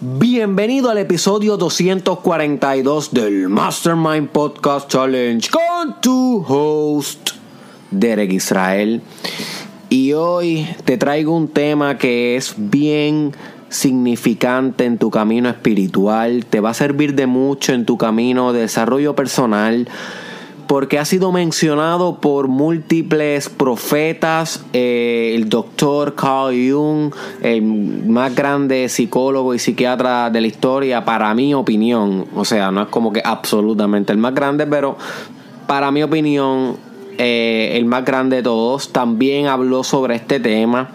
Bienvenido al episodio 242 del Mastermind Podcast Challenge con tu host Derek Israel. Y hoy te traigo un tema que es bien significante en tu camino espiritual, te va a servir de mucho en tu camino de desarrollo personal porque ha sido mencionado por múltiples profetas, eh, el doctor Carl Jung, el más grande psicólogo y psiquiatra de la historia, para mi opinión, o sea, no es como que absolutamente el más grande, pero para mi opinión, eh, el más grande de todos, también habló sobre este tema.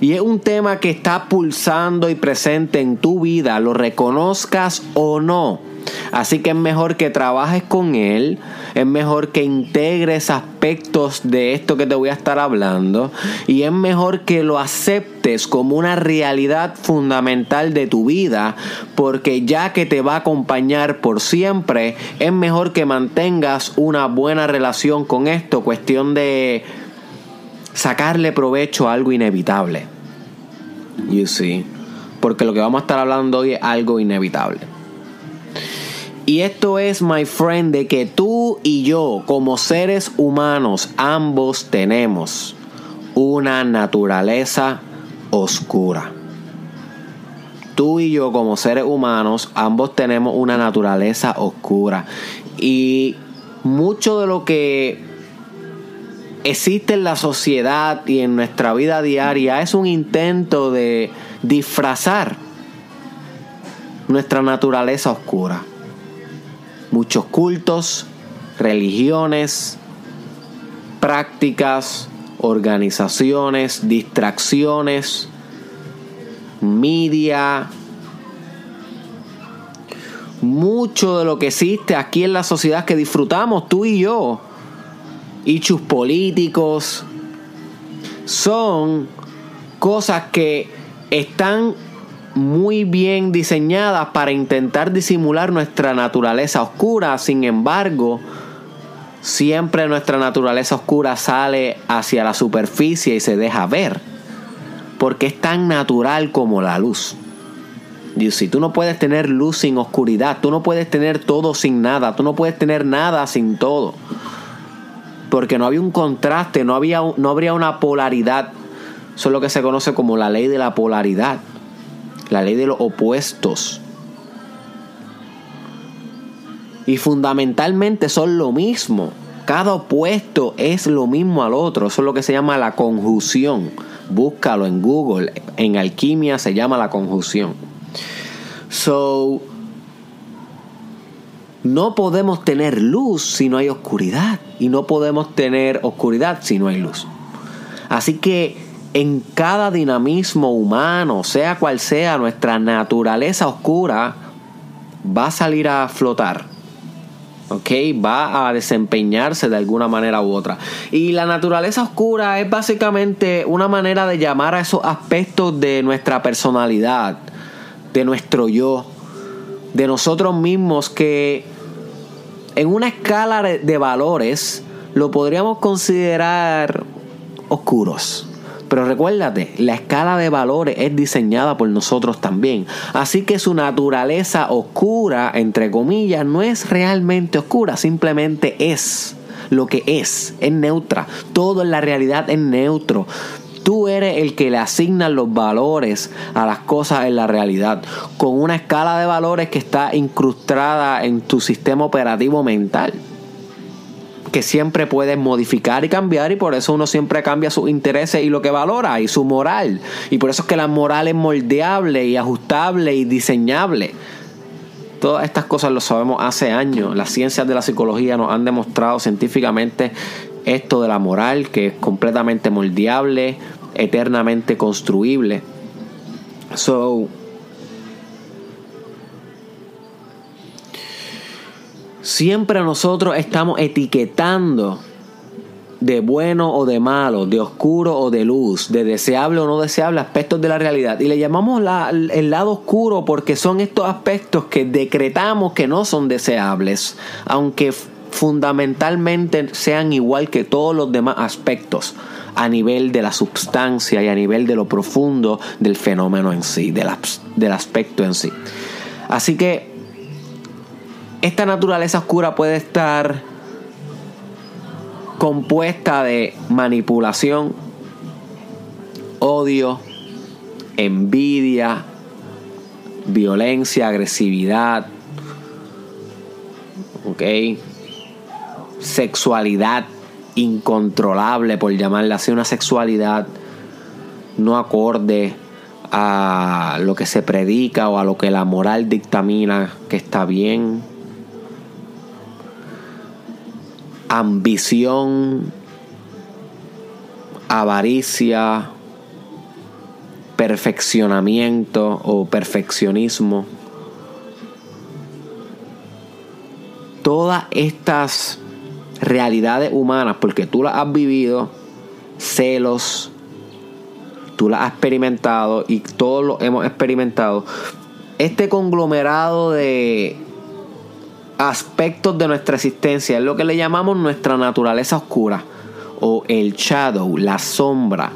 Y es un tema que está pulsando y presente en tu vida, lo reconozcas o no Así que es mejor que trabajes con él, es mejor que integres aspectos de esto que te voy a estar hablando y es mejor que lo aceptes como una realidad fundamental de tu vida porque ya que te va a acompañar por siempre, es mejor que mantengas una buena relación con esto, cuestión de sacarle provecho a algo inevitable. You see. Porque lo que vamos a estar hablando hoy es algo inevitable. Y esto es, my friend, de que tú y yo, como seres humanos, ambos tenemos una naturaleza oscura. Tú y yo, como seres humanos, ambos tenemos una naturaleza oscura. Y mucho de lo que existe en la sociedad y en nuestra vida diaria es un intento de disfrazar nuestra naturaleza oscura muchos cultos, religiones, prácticas, organizaciones, distracciones, media, mucho de lo que existe aquí en la sociedad que disfrutamos tú y yo, hechos políticos, son cosas que están muy bien diseñadas para intentar disimular nuestra naturaleza oscura. Sin embargo, siempre nuestra naturaleza oscura sale hacia la superficie y se deja ver. Porque es tan natural como la luz. Y si tú no puedes tener luz sin oscuridad, tú no puedes tener todo sin nada, tú no puedes tener nada sin todo. Porque no había un contraste, no, había, no habría una polaridad. Eso es lo que se conoce como la ley de la polaridad la ley de los opuestos. Y fundamentalmente son lo mismo. Cada opuesto es lo mismo al otro. Eso es lo que se llama la conjunción. Búscalo en Google. En alquimia se llama la conjunción. So, no podemos tener luz si no hay oscuridad. Y no podemos tener oscuridad si no hay luz. Así que en cada dinamismo humano, sea cual sea nuestra naturaleza oscura, va a salir a flotar. ¿ok? Va a desempeñarse de alguna manera u otra. Y la naturaleza oscura es básicamente una manera de llamar a esos aspectos de nuestra personalidad, de nuestro yo, de nosotros mismos que en una escala de valores lo podríamos considerar oscuros. Pero recuérdate, la escala de valores es diseñada por nosotros también. Así que su naturaleza oscura, entre comillas, no es realmente oscura, simplemente es lo que es, es neutra. Todo en la realidad es neutro. Tú eres el que le asigna los valores a las cosas en la realidad, con una escala de valores que está incrustada en tu sistema operativo mental que siempre puedes modificar y cambiar y por eso uno siempre cambia sus intereses y lo que valora y su moral. Y por eso es que la moral es moldeable y ajustable y diseñable. Todas estas cosas lo sabemos hace años. Las ciencias de la psicología nos han demostrado científicamente esto de la moral, que es completamente moldeable, eternamente construible. So, Siempre nosotros estamos etiquetando de bueno o de malo, de oscuro o de luz, de deseable o no deseable aspectos de la realidad. Y le llamamos el lado oscuro porque son estos aspectos que decretamos que no son deseables, aunque fundamentalmente sean igual que todos los demás aspectos a nivel de la substancia y a nivel de lo profundo del fenómeno en sí, del, del aspecto en sí. Así que esta naturaleza oscura puede estar compuesta de manipulación, odio, envidia, violencia, agresividad, ¿ok? Sexualidad incontrolable, por llamarla así, una sexualidad no acorde a lo que se predica o a lo que la moral dictamina que está bien. Ambición, avaricia, perfeccionamiento o perfeccionismo. Todas estas realidades humanas, porque tú las has vivido, celos, tú las has experimentado y todos lo hemos experimentado. Este conglomerado de aspectos de nuestra existencia es lo que le llamamos nuestra naturaleza oscura o el shadow, la sombra.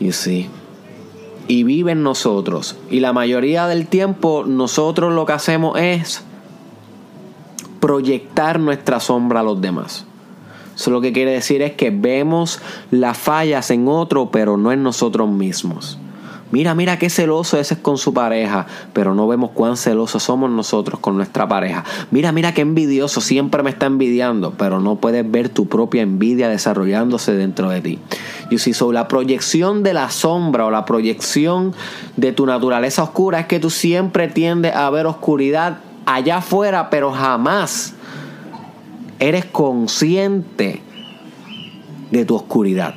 You see. Y vive en nosotros. Y la mayoría del tiempo nosotros lo que hacemos es proyectar nuestra sombra a los demás. Eso lo que quiere decir es que vemos las fallas en otro, pero no en nosotros mismos. Mira, mira qué celoso ese es con su pareja, pero no vemos cuán celosos somos nosotros con nuestra pareja. Mira, mira qué envidioso, siempre me está envidiando, pero no puedes ver tu propia envidia desarrollándose dentro de ti. Y si sobre la proyección de la sombra o la proyección de tu naturaleza oscura es que tú siempre tiendes a ver oscuridad allá afuera, pero jamás eres consciente de tu oscuridad.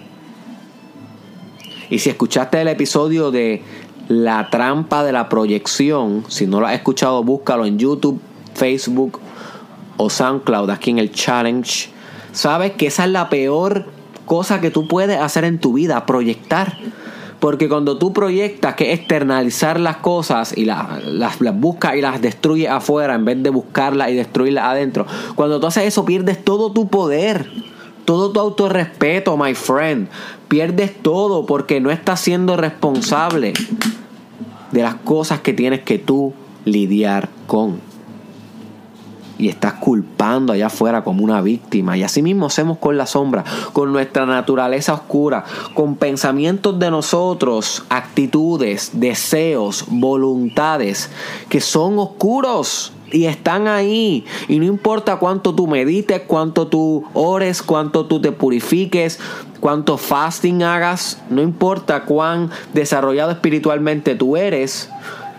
Y si escuchaste el episodio de La trampa de la proyección, si no lo has escuchado, búscalo en YouTube, Facebook o SoundCloud, aquí en el challenge. Sabes que esa es la peor cosa que tú puedes hacer en tu vida, proyectar. Porque cuando tú proyectas que externalizar las cosas y las, las, buscas y las destruyes afuera en vez de buscarlas y destruirlas adentro, cuando tú haces eso pierdes todo tu poder, todo tu autorrespeto, my friend. Pierdes todo porque no estás siendo responsable de las cosas que tienes que tú lidiar con y estás culpando allá afuera como una víctima. Y así mismo hacemos con la sombra, con nuestra naturaleza oscura, con pensamientos de nosotros, actitudes, deseos, voluntades que son oscuros y están ahí. Y no importa cuánto tú medites, cuánto tú ores, cuánto tú te purifiques, cuánto fasting hagas, no importa cuán desarrollado espiritualmente tú eres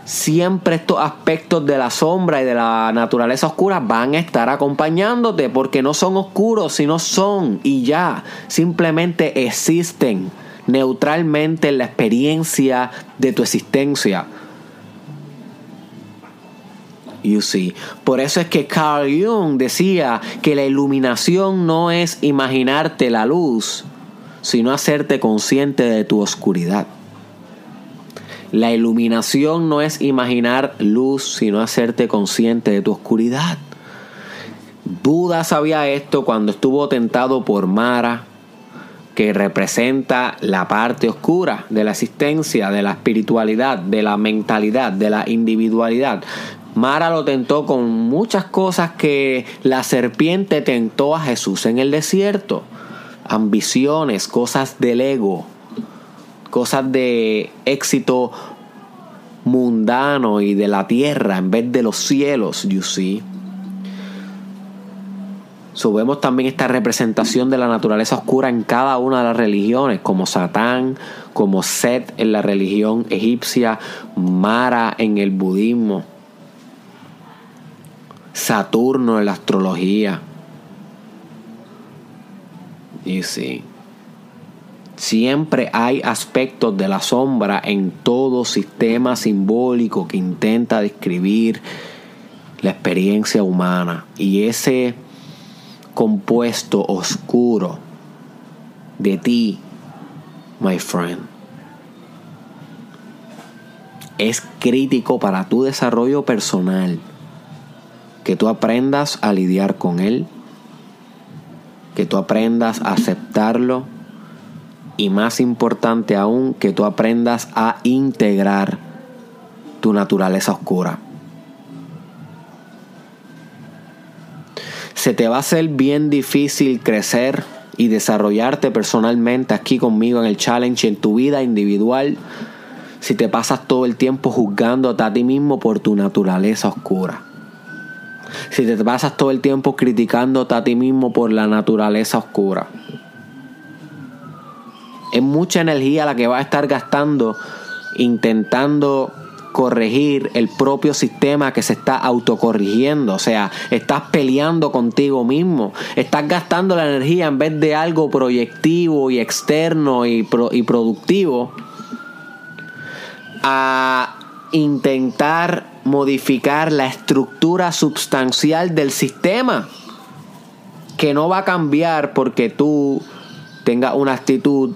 siempre estos aspectos de la sombra y de la naturaleza oscura van a estar acompañándote porque no son oscuros, sino son y ya, simplemente existen neutralmente en la experiencia de tu existencia. You see. Por eso es que Carl Jung decía que la iluminación no es imaginarte la luz, sino hacerte consciente de tu oscuridad. La iluminación no es imaginar luz, sino hacerte consciente de tu oscuridad. Buda sabía esto cuando estuvo tentado por Mara, que representa la parte oscura de la existencia, de la espiritualidad, de la mentalidad, de la individualidad. Mara lo tentó con muchas cosas que la serpiente tentó a Jesús en el desierto. Ambiciones, cosas del ego, cosas de éxito mundano y de la tierra en vez de los cielos, you see. So, vemos también esta representación de la naturaleza oscura en cada una de las religiones, como Satán, como Set en la religión egipcia, Mara en el budismo, Saturno en la astrología. You see. Siempre hay aspectos de la sombra en todo sistema simbólico que intenta describir la experiencia humana. Y ese compuesto oscuro de ti, my friend, es crítico para tu desarrollo personal que tú aprendas a lidiar con él, que tú aprendas a aceptarlo y más importante aún, que tú aprendas a integrar tu naturaleza oscura. Se te va a hacer bien difícil crecer y desarrollarte personalmente aquí conmigo en el challenge en tu vida individual si te pasas todo el tiempo juzgando a ti mismo por tu naturaleza oscura. Si te pasas todo el tiempo criticando a ti mismo por la naturaleza oscura. Es mucha energía la que vas a estar gastando intentando corregir el propio sistema que se está autocorrigiendo. O sea, estás peleando contigo mismo. Estás gastando la energía en vez de algo proyectivo y externo y, y productivo a intentar modificar la estructura substancial del sistema que no va a cambiar porque tú tengas una actitud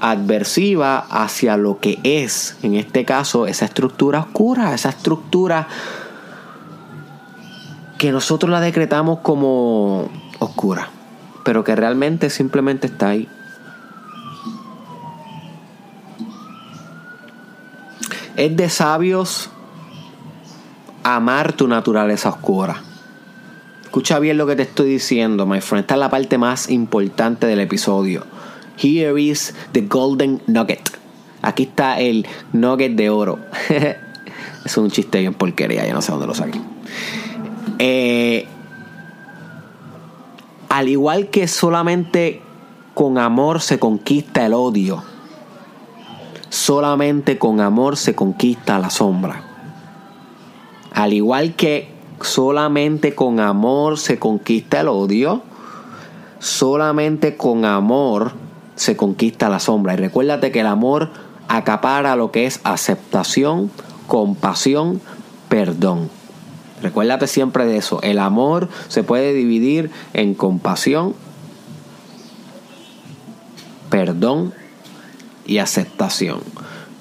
adversiva hacia lo que es, en este caso, esa estructura oscura, esa estructura que nosotros la decretamos como oscura, pero que realmente simplemente está ahí. Es de sabios amar tu naturaleza oscura. Escucha bien lo que te estoy diciendo, my friend. Esta es la parte más importante del episodio. Here is the golden nugget. Aquí está el nugget de oro. es un chiste bien porquería, ya no sé dónde lo saqué. Eh, al igual que solamente con amor se conquista el odio, solamente con amor se conquista la sombra. Al igual que solamente con amor se conquista el odio, solamente con amor se conquista la sombra. Y recuérdate que el amor acapara lo que es aceptación, compasión, perdón. Recuérdate siempre de eso. El amor se puede dividir en compasión, perdón y aceptación.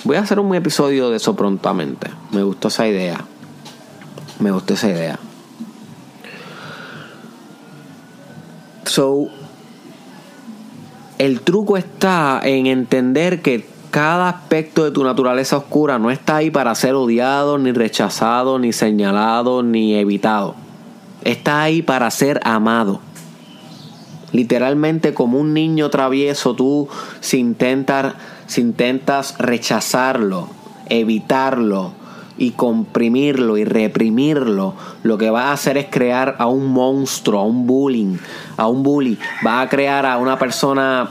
Voy a hacer un episodio de eso prontamente. Me gustó esa idea. Me gustó esa idea. So, el truco está en entender que cada aspecto de tu naturaleza oscura no está ahí para ser odiado, ni rechazado, ni señalado, ni evitado. Está ahí para ser amado. Literalmente como un niño travieso, tú si intentas, si intentas rechazarlo, evitarlo, y comprimirlo y reprimirlo, lo que va a hacer es crear a un monstruo, a un bullying, a un bully. Va a crear a una persona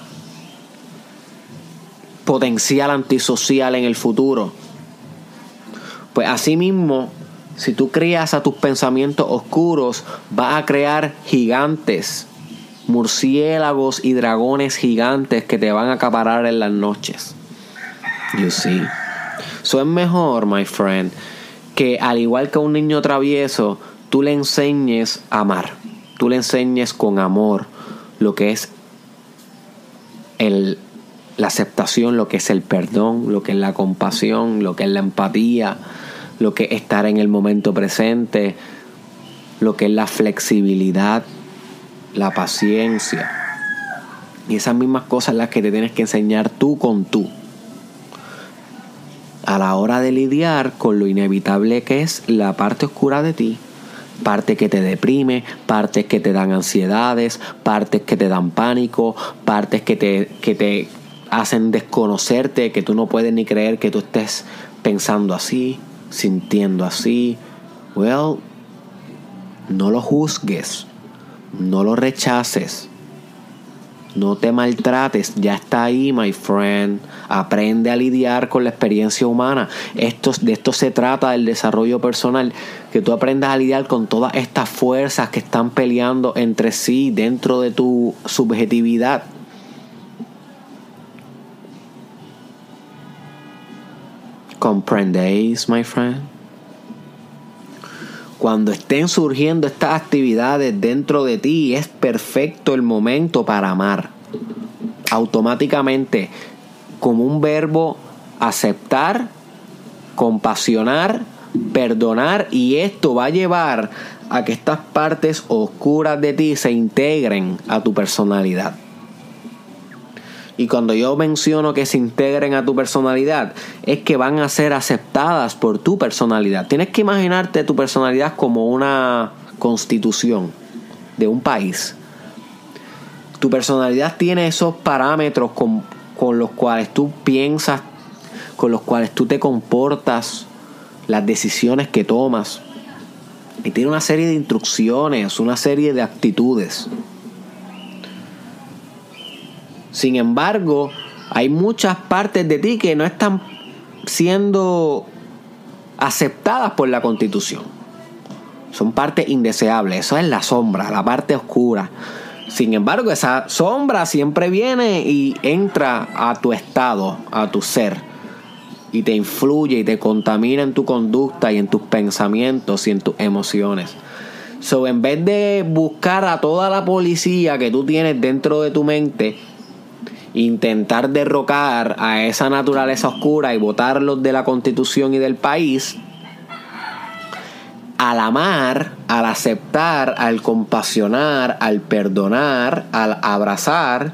potencial antisocial en el futuro. Pues asimismo, si tú crías a tus pensamientos oscuros, va a crear gigantes, murciélagos y dragones gigantes que te van a acaparar en las noches. You see. Eso es mejor, my friend, que al igual que a un niño travieso, tú le enseñes a amar. Tú le enseñes con amor lo que es el, la aceptación, lo que es el perdón, lo que es la compasión, lo que es la empatía, lo que es estar en el momento presente, lo que es la flexibilidad, la paciencia. Y esas mismas cosas las que te tienes que enseñar tú con tú a la hora de lidiar con lo inevitable que es la parte oscura de ti, parte que te deprime, partes que te dan ansiedades, partes que te dan pánico, partes que te, que te hacen desconocerte, que tú no puedes ni creer que tú estés pensando así, sintiendo así. Well, no lo juzgues, no lo rechaces, no te maltrates, ya está ahí, my friend. Aprende a lidiar con la experiencia humana. Esto, de esto se trata del desarrollo personal, que tú aprendas a lidiar con todas estas fuerzas que están peleando entre sí dentro de tu subjetividad. ¿Comprendéis, my friend? Cuando estén surgiendo estas actividades dentro de ti, es perfecto el momento para amar. Automáticamente, como un verbo, aceptar, compasionar, perdonar y esto va a llevar a que estas partes oscuras de ti se integren a tu personalidad. Y cuando yo menciono que se integren a tu personalidad, es que van a ser aceptadas por tu personalidad. Tienes que imaginarte tu personalidad como una constitución de un país. Tu personalidad tiene esos parámetros con, con los cuales tú piensas, con los cuales tú te comportas, las decisiones que tomas. Y tiene una serie de instrucciones, una serie de actitudes. Sin embargo, hay muchas partes de ti que no están siendo aceptadas por la constitución. Son partes indeseables. Eso es la sombra, la parte oscura. Sin embargo, esa sombra siempre viene y entra a tu estado, a tu ser. Y te influye y te contamina en tu conducta y en tus pensamientos y en tus emociones. So, en vez de buscar a toda la policía que tú tienes dentro de tu mente, intentar derrocar a esa naturaleza oscura y votarlos de la constitución y del país, al amar, al aceptar, al compasionar, al perdonar, al abrazar,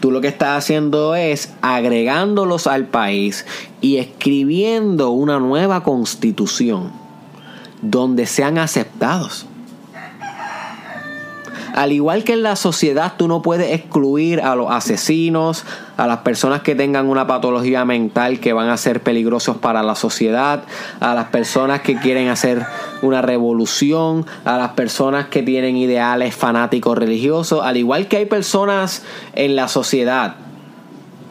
tú lo que estás haciendo es agregándolos al país y escribiendo una nueva constitución donde sean aceptados. Al igual que en la sociedad, tú no puedes excluir a los asesinos, a las personas que tengan una patología mental que van a ser peligrosos para la sociedad, a las personas que quieren hacer una revolución, a las personas que tienen ideales fanáticos religiosos, al igual que hay personas en la sociedad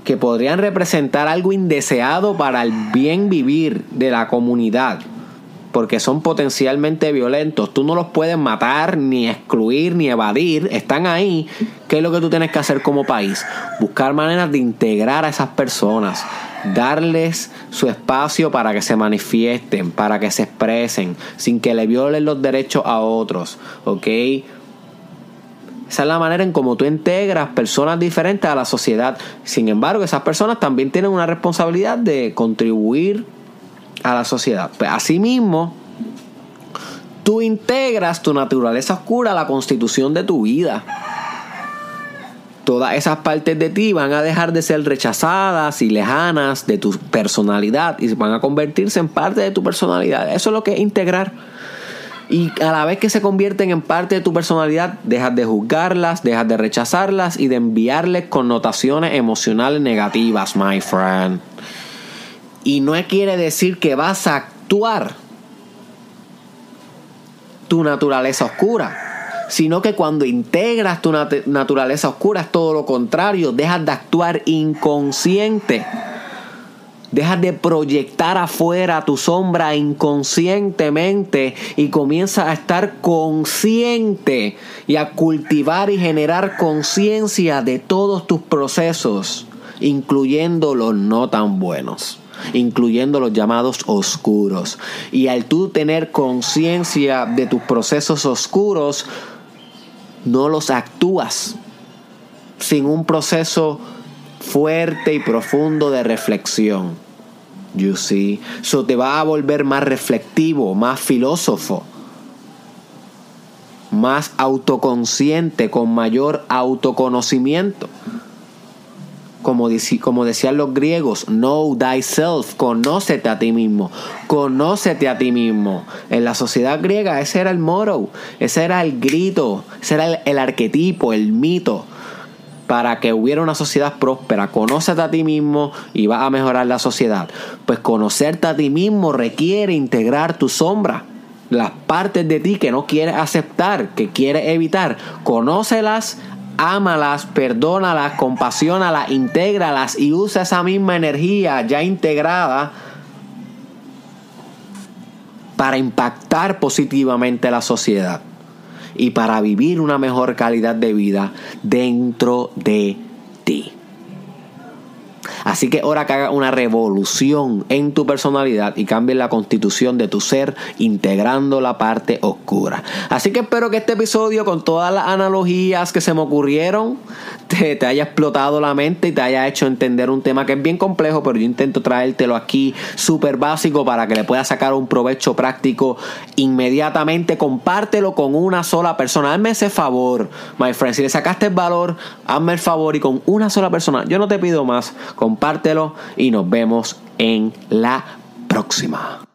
que podrían representar algo indeseado para el bien vivir de la comunidad porque son potencialmente violentos. Tú no los puedes matar, ni excluir, ni evadir. Están ahí. ¿Qué es lo que tú tienes que hacer como país? Buscar maneras de integrar a esas personas. Darles su espacio para que se manifiesten, para que se expresen, sin que le violen los derechos a otros. ¿Ok? Esa es la manera en cómo tú integras personas diferentes a la sociedad. Sin embargo, esas personas también tienen una responsabilidad de contribuir a la sociedad. Pues asimismo, tú integras tu naturaleza oscura a la constitución de tu vida. Todas esas partes de ti van a dejar de ser rechazadas y lejanas de tu personalidad y van a convertirse en parte de tu personalidad. Eso es lo que es integrar. Y a la vez que se convierten en parte de tu personalidad, dejas de juzgarlas, dejas de rechazarlas y de enviarles connotaciones emocionales negativas, my friend. Y no quiere decir que vas a actuar tu naturaleza oscura, sino que cuando integras tu naturaleza oscura es todo lo contrario, dejas de actuar inconsciente. Dejas de proyectar afuera tu sombra inconscientemente y comienzas a estar consciente y a cultivar y generar conciencia de todos tus procesos, incluyendo los no tan buenos incluyendo los llamados oscuros. Y al tú tener conciencia de tus procesos oscuros, no los actúas sin un proceso fuerte y profundo de reflexión. You see? So te va a volver más reflectivo, más filósofo, más autoconsciente, con mayor autoconocimiento como, decían los griegos, know thyself, conócete a ti mismo, conócete a ti mismo. En la sociedad griega ese era el moro, ese era el grito, ese era el, arquetipo, el mito para que hubiera una sociedad próspera. Conócete a ti mismo y vas a mejorar la sociedad. Pues conocerte a ti mismo requiere integrar tu sombra. Las partes de ti que no quieres aceptar, que quieres evitar, conócelas, ámalas, perdónalas, compasiónalas, intégralas y usa esa misma energía ya integrada para impactar positivamente la sociedad y para vivir una mejor calidad de vida dentro de ti. Así que ahora que haga una revolución en tu personalidad y cambie la constitución de tu ser, integrando la parte oscura. Así que espero que este episodio, con todas las analogías que se me ocurrieron, te, haya explotado la mente y te haya hecho entender un tema que es bien complejo, pero yo intento traértelo aquí súper básico para que le puedas sacar un provecho práctico inmediatamente. Compártelo con una sola persona. Hazme ese favor, my friend. Si le sacaste el valor, hazme el favor y con una sola persona. Yo no te pido más. Compártelo y nos vemos en la próxima.